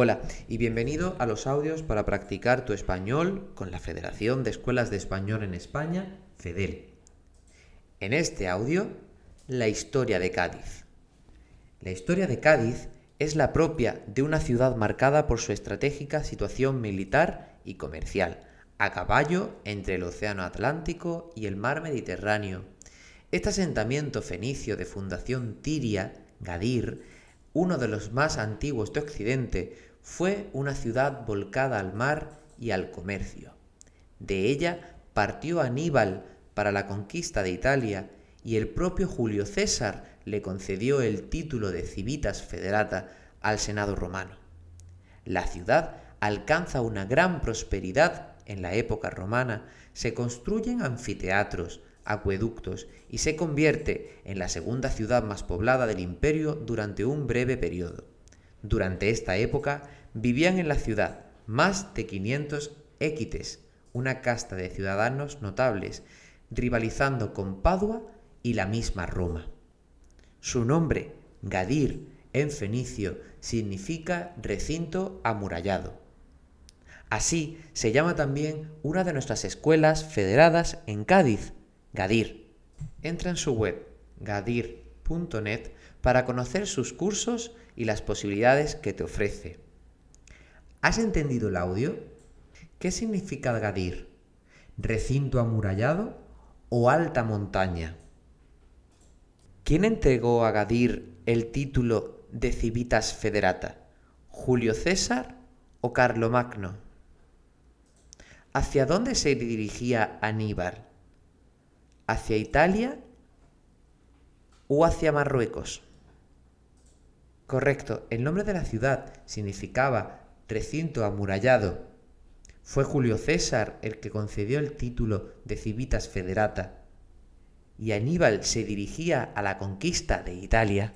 Hola y bienvenido a los audios para practicar tu español con la Federación de Escuelas de Español en España, FEDEL. En este audio, la historia de Cádiz. La historia de Cádiz es la propia de una ciudad marcada por su estratégica situación militar y comercial, a caballo entre el Océano Atlántico y el Mar Mediterráneo. Este asentamiento fenicio de fundación tiria, Gadir, uno de los más antiguos de Occidente, fue una ciudad volcada al mar y al comercio. De ella partió Aníbal para la conquista de Italia y el propio Julio César le concedió el título de Civitas Federata al Senado romano. La ciudad alcanza una gran prosperidad en la época romana, se construyen anfiteatros, acueductos y se convierte en la segunda ciudad más poblada del imperio durante un breve periodo. Durante esta época vivían en la ciudad más de 500 équites, una casta de ciudadanos notables, rivalizando con Padua y la misma Roma. Su nombre, Gadir, en fenicio, significa recinto amurallado. Así se llama también una de nuestras escuelas federadas en Cádiz, Gadir. Entra en su web, para conocer sus cursos y las posibilidades que te ofrece. ¿Has entendido el audio? ¿Qué significa Gadir? ¿Recinto amurallado o alta montaña? ¿Quién entregó a Gadir el título de Civitas Federata? ¿Julio César o Carlomagno? ¿Hacia dónde se dirigía Aníbal? ¿Hacia Italia o hacia Marruecos? Correcto, el nombre de la ciudad significaba recinto amurallado. Fue Julio César el que concedió el título de Civitas Federata, y Aníbal se dirigía a la conquista de Italia